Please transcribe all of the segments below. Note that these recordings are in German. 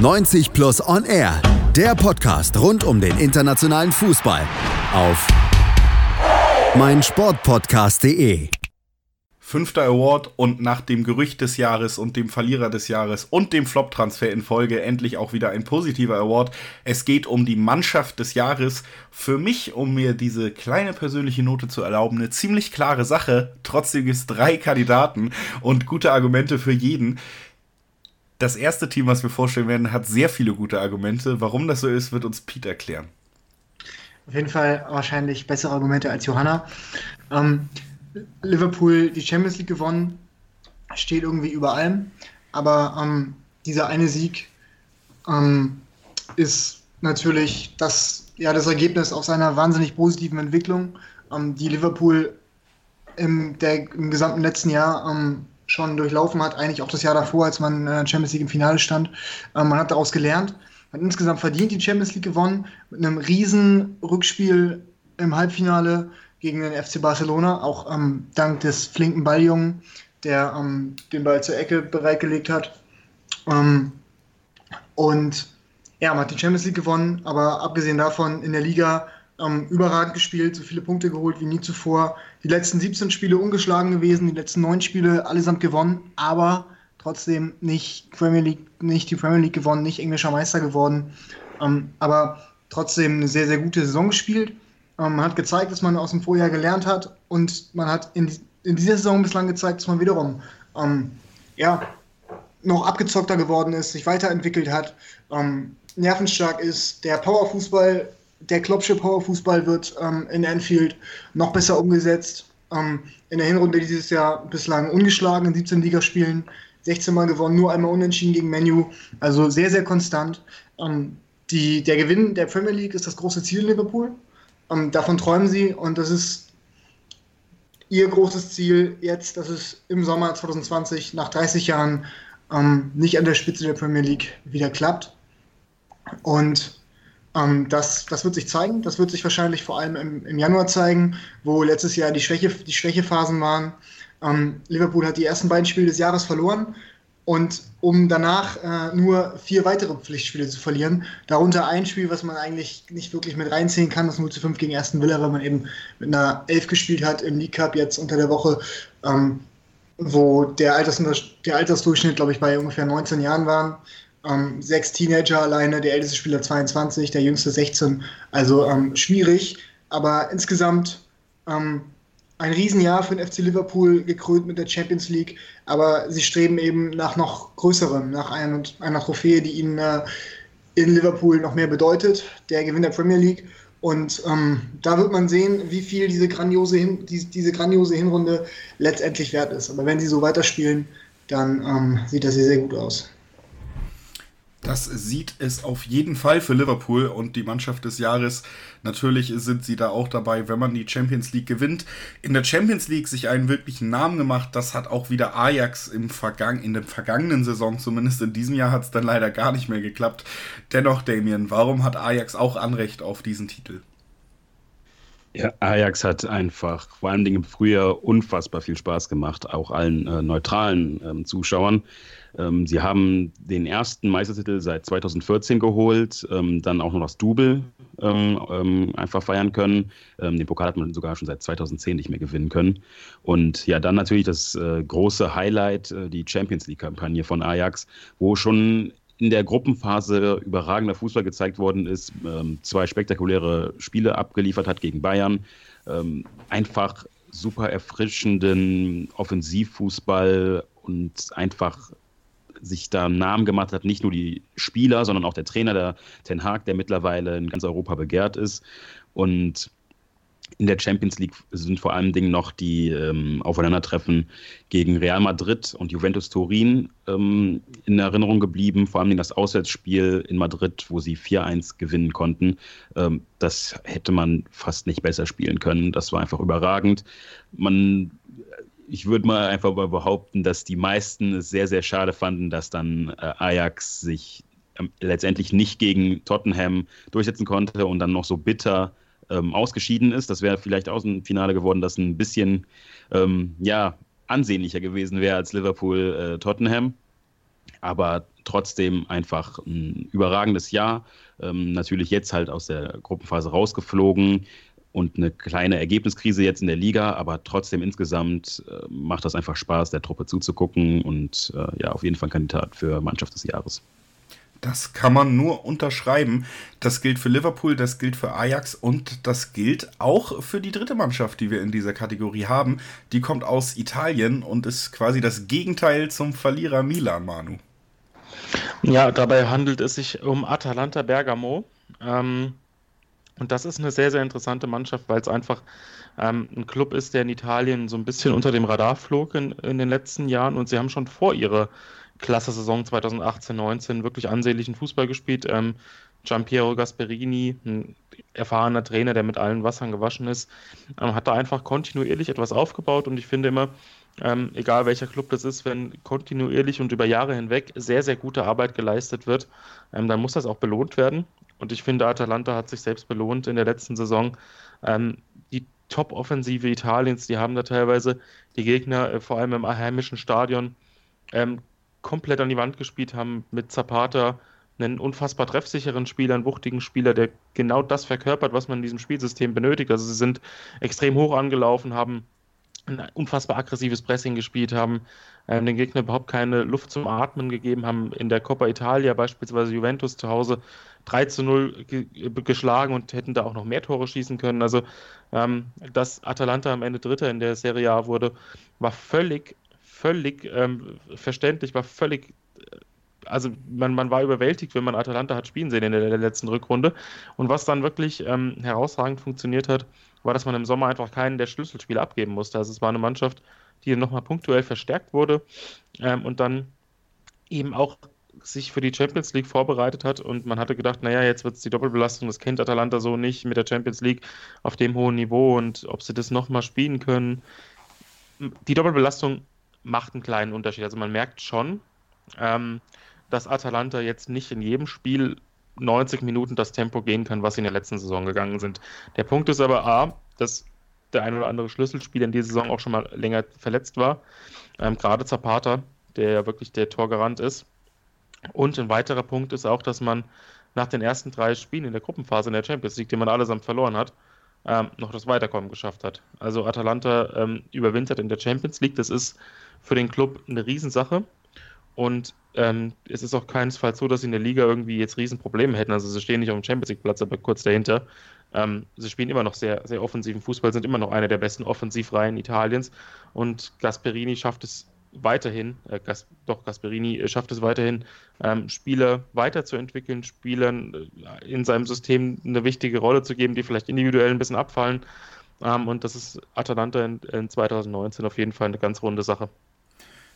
90 Plus On Air, der Podcast rund um den internationalen Fußball auf meinsportpodcast.de. Fünfter Award und nach dem Gerücht des Jahres und dem Verlierer des Jahres und dem Flop-Transfer in Folge endlich auch wieder ein positiver Award. Es geht um die Mannschaft des Jahres. Für mich, um mir diese kleine persönliche Note zu erlauben, eine ziemlich klare Sache. Trotzdem gibt es drei Kandidaten und gute Argumente für jeden das erste Team, was wir vorstellen werden, hat sehr viele gute Argumente. Warum das so ist, wird uns Pete erklären. Auf jeden Fall wahrscheinlich bessere Argumente als Johanna. Ähm, Liverpool die Champions League gewonnen, steht irgendwie über allem. Aber ähm, dieser eine Sieg ähm, ist natürlich das, ja, das Ergebnis aus einer wahnsinnig positiven Entwicklung, ähm, die Liverpool im, der, im gesamten letzten Jahr ähm, schon durchlaufen hat, eigentlich auch das Jahr davor, als man in der Champions League im Finale stand. Ähm, man hat daraus gelernt, hat insgesamt verdient die Champions League gewonnen, mit einem riesen Rückspiel im Halbfinale gegen den FC Barcelona, auch ähm, dank des flinken Balljungen, der ähm, den Ball zur Ecke bereitgelegt hat. Ähm, und ja, man hat die Champions League gewonnen, aber abgesehen davon in der Liga ähm, überragend gespielt, so viele Punkte geholt wie nie zuvor. Die letzten 17 Spiele ungeschlagen gewesen, die letzten neun Spiele allesamt gewonnen, aber trotzdem nicht Premier League, nicht die Premier League gewonnen, nicht englischer Meister geworden. Ähm, aber trotzdem eine sehr, sehr gute Saison gespielt. Ähm, man hat gezeigt, dass man aus dem Vorjahr gelernt hat und man hat in, in dieser Saison bislang gezeigt, dass man wiederum ähm, ja, noch abgezockter geworden ist, sich weiterentwickelt hat, ähm, nervenstark ist, der Powerfußball der Kloppsche Powerfußball wird ähm, in Anfield noch besser umgesetzt. Ähm, in der Hinrunde dieses Jahr bislang ungeschlagen in 17 Ligaspielen, 16 Mal gewonnen, nur einmal unentschieden gegen Menu. Also sehr, sehr konstant. Ähm, die, der Gewinn der Premier League ist das große Ziel in Liverpool. Ähm, davon träumen sie und das ist ihr großes Ziel jetzt, dass es im Sommer 2020 nach 30 Jahren ähm, nicht an der Spitze der Premier League wieder klappt. Und ähm, das, das wird sich zeigen. Das wird sich wahrscheinlich vor allem im, im Januar zeigen, wo letztes Jahr die, Schwäche, die Schwächephasen waren. Ähm, Liverpool hat die ersten beiden Spiele des Jahres verloren und um danach äh, nur vier weitere Pflichtspiele zu verlieren, darunter ein Spiel, was man eigentlich nicht wirklich mit reinziehen kann, das 0 zu 5 gegen Aston Villa, weil man eben mit einer Elf gespielt hat im League Cup jetzt unter der Woche, ähm, wo der, Alters, der Altersdurchschnitt, glaube ich, bei ungefähr 19 Jahren waren ähm, sechs Teenager alleine, der älteste Spieler 22, der jüngste 16. Also ähm, schwierig, aber insgesamt ähm, ein Riesenjahr für den FC Liverpool, gekrönt mit der Champions League, aber sie streben eben nach noch größerem, nach einer, einer Trophäe, die ihnen äh, in Liverpool noch mehr bedeutet, der Gewinn der Premier League. Und ähm, da wird man sehen, wie viel diese grandiose, Hin die, diese grandiose Hinrunde letztendlich wert ist. Aber wenn sie so weiterspielen, dann ähm, sieht das sehr, sehr gut aus. Das sieht es auf jeden Fall für Liverpool und die Mannschaft des Jahres. Natürlich sind sie da auch dabei, wenn man die Champions League gewinnt. In der Champions League sich einen wirklichen Namen gemacht, das hat auch wieder Ajax im Vergang in der vergangenen Saison, zumindest in diesem Jahr hat es dann leider gar nicht mehr geklappt. Dennoch, Damien, warum hat Ajax auch Anrecht auf diesen Titel? Ja, Ajax hat einfach vor allen Dingen im Frühjahr unfassbar viel Spaß gemacht, auch allen äh, neutralen ähm, Zuschauern. Ähm, sie haben den ersten Meistertitel seit 2014 geholt, ähm, dann auch noch das Double ähm, ähm einfach feiern können. Ähm, den Pokal hat man sogar schon seit 2010 nicht mehr gewinnen können. Und ja, dann natürlich das äh, große Highlight, äh, die Champions League-Kampagne von Ajax, wo schon in der Gruppenphase überragender Fußball gezeigt worden ist, ähm, zwei spektakuläre Spiele abgeliefert hat gegen Bayern. einfach super erfrischenden Offensivfußball und einfach sich da einen Namen gemacht hat, nicht nur die Spieler, sondern auch der Trainer, der Ten Hag, der mittlerweile in ganz Europa begehrt ist. Und in der Champions League sind vor allen Dingen noch die ähm, Aufeinandertreffen gegen Real Madrid und Juventus Turin ähm, in Erinnerung geblieben. Vor allem das Auswärtsspiel in Madrid, wo sie 4-1 gewinnen konnten. Ähm, das hätte man fast nicht besser spielen können. Das war einfach überragend. Man ich würde mal einfach mal behaupten, dass die meisten es sehr, sehr schade fanden, dass dann äh, Ajax sich ähm, letztendlich nicht gegen Tottenham durchsetzen konnte und dann noch so bitter ähm, ausgeschieden ist. Das wäre vielleicht auch ein Finale geworden, das ein bisschen ähm, ja, ansehnlicher gewesen wäre als Liverpool-Tottenham. aber trotzdem einfach ein überragendes Jahr. Ähm, natürlich jetzt halt aus der Gruppenphase rausgeflogen und eine kleine Ergebniskrise jetzt in der Liga, aber trotzdem insgesamt äh, macht das einfach Spaß, der Truppe zuzugucken und äh, ja, auf jeden Fall Kandidat für Mannschaft des Jahres. Das kann man nur unterschreiben. Das gilt für Liverpool, das gilt für Ajax und das gilt auch für die dritte Mannschaft, die wir in dieser Kategorie haben. Die kommt aus Italien und ist quasi das Gegenteil zum Verlierer Milan, Manu. Ja, dabei handelt es sich um Atalanta Bergamo. Ähm, und das ist eine sehr, sehr interessante Mannschaft, weil es einfach ähm, ein Club ist, der in Italien so ein bisschen unter dem Radar flog in, in den letzten Jahren. Und sie haben schon vor ihrer klasse Saison 2018-19 wirklich ansehnlichen Fußball gespielt. Ähm, Giampiero Gasperini, ein erfahrener Trainer, der mit allen Wassern gewaschen ist, ähm, hat da einfach kontinuierlich etwas aufgebaut und ich finde immer, ähm, egal welcher Club das ist, wenn kontinuierlich und über Jahre hinweg sehr, sehr gute Arbeit geleistet wird, ähm, dann muss das auch belohnt werden. Und ich finde, Atalanta hat sich selbst belohnt in der letzten Saison. Ähm, die Top-Offensive Italiens, die haben da teilweise die Gegner, äh, vor allem im heimischen Stadion, ähm, komplett an die Wand gespielt, haben mit Zapata einen unfassbar treffsicheren Spieler, einen wuchtigen Spieler, der genau das verkörpert, was man in diesem Spielsystem benötigt. Also sie sind extrem hoch angelaufen, haben ein unfassbar aggressives Pressing gespielt, haben ähm, den Gegner überhaupt keine Luft zum Atmen gegeben, haben in der Coppa Italia beispielsweise Juventus zu Hause 3 zu 0 ge geschlagen und hätten da auch noch mehr Tore schießen können. Also, ähm, dass Atalanta am Ende Dritter in der Serie A wurde, war völlig völlig ähm, verständlich, war völlig, äh, also man, man war überwältigt, wenn man Atalanta hat spielen sehen in der, der letzten Rückrunde. Und was dann wirklich ähm, herausragend funktioniert hat, war, dass man im Sommer einfach keinen der Schlüsselspiele abgeben musste. Also es war eine Mannschaft, die nochmal punktuell verstärkt wurde ähm, und dann eben auch sich für die Champions League vorbereitet hat und man hatte gedacht, naja, jetzt wird es die Doppelbelastung, das kennt Atalanta so nicht mit der Champions League auf dem hohen Niveau und ob sie das nochmal spielen können. Die Doppelbelastung macht einen kleinen Unterschied. Also man merkt schon, ähm, dass Atalanta jetzt nicht in jedem Spiel 90 Minuten das Tempo gehen kann, was sie in der letzten Saison gegangen sind. Der Punkt ist aber A, dass der ein oder andere Schlüsselspieler in dieser Saison auch schon mal länger verletzt war. Ähm, gerade Zapata, der ja wirklich der Torgarant ist. Und ein weiterer Punkt ist auch, dass man nach den ersten drei Spielen in der Gruppenphase in der Champions League, die man allesamt verloren hat, ähm, noch das Weiterkommen geschafft hat. Also Atalanta ähm, überwintert in der Champions League. Das ist für den Club eine Riesensache. Und ähm, es ist auch keinesfalls so, dass sie in der Liga irgendwie jetzt Riesenprobleme hätten. Also sie stehen nicht auf dem Champions League-Platz, aber kurz dahinter. Ähm, sie spielen immer noch sehr, sehr offensiven Fußball, sind immer noch eine der besten Offensivreihen Italiens. Und Gasperini schafft es weiterhin, äh, Gas, doch Gasperini äh, schafft es weiterhin, ähm, Spieler weiterzuentwickeln, Spielern äh, in seinem System eine wichtige Rolle zu geben, die vielleicht individuell ein bisschen abfallen. Ähm, und das ist Atalanta in, in 2019 auf jeden Fall eine ganz runde Sache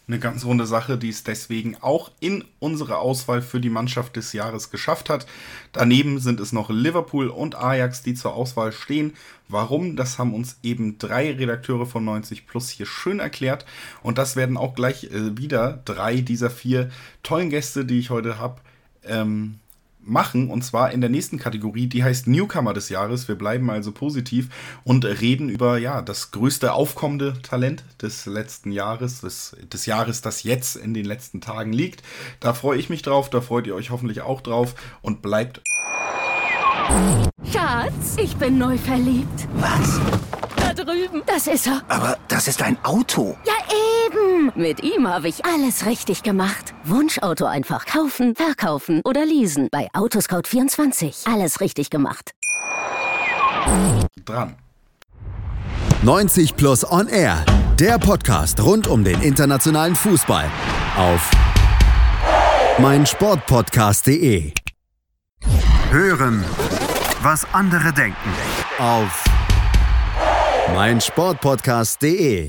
eine ganz runde Sache, die es deswegen auch in unsere Auswahl für die Mannschaft des Jahres geschafft hat. Daneben sind es noch Liverpool und Ajax, die zur Auswahl stehen. Warum? Das haben uns eben drei Redakteure von 90 Plus hier schön erklärt. Und das werden auch gleich äh, wieder drei dieser vier tollen Gäste, die ich heute habe, ähm, machen, und zwar in der nächsten Kategorie, die heißt Newcomer des Jahres. Wir bleiben also positiv und reden über ja das größte aufkommende Talent des letzten Jahres, des, des Jahres, das jetzt in den letzten Tagen liegt. Da freue ich mich drauf, da freut ihr euch hoffentlich auch drauf und bleibt. Schatz, ich bin neu verliebt. Was? Da drüben. Das ist er. Aber das ist ein Auto. Ja, eben. Mit ihm habe ich alles richtig gemacht. Wunschauto einfach kaufen, verkaufen oder leasen. Bei Autoscout24. Alles richtig gemacht. Dran. 90 Plus On Air. Der Podcast rund um den internationalen Fußball. Auf meinsportpodcast.de. Hören, was andere denken. Auf meinsportpodcast.de.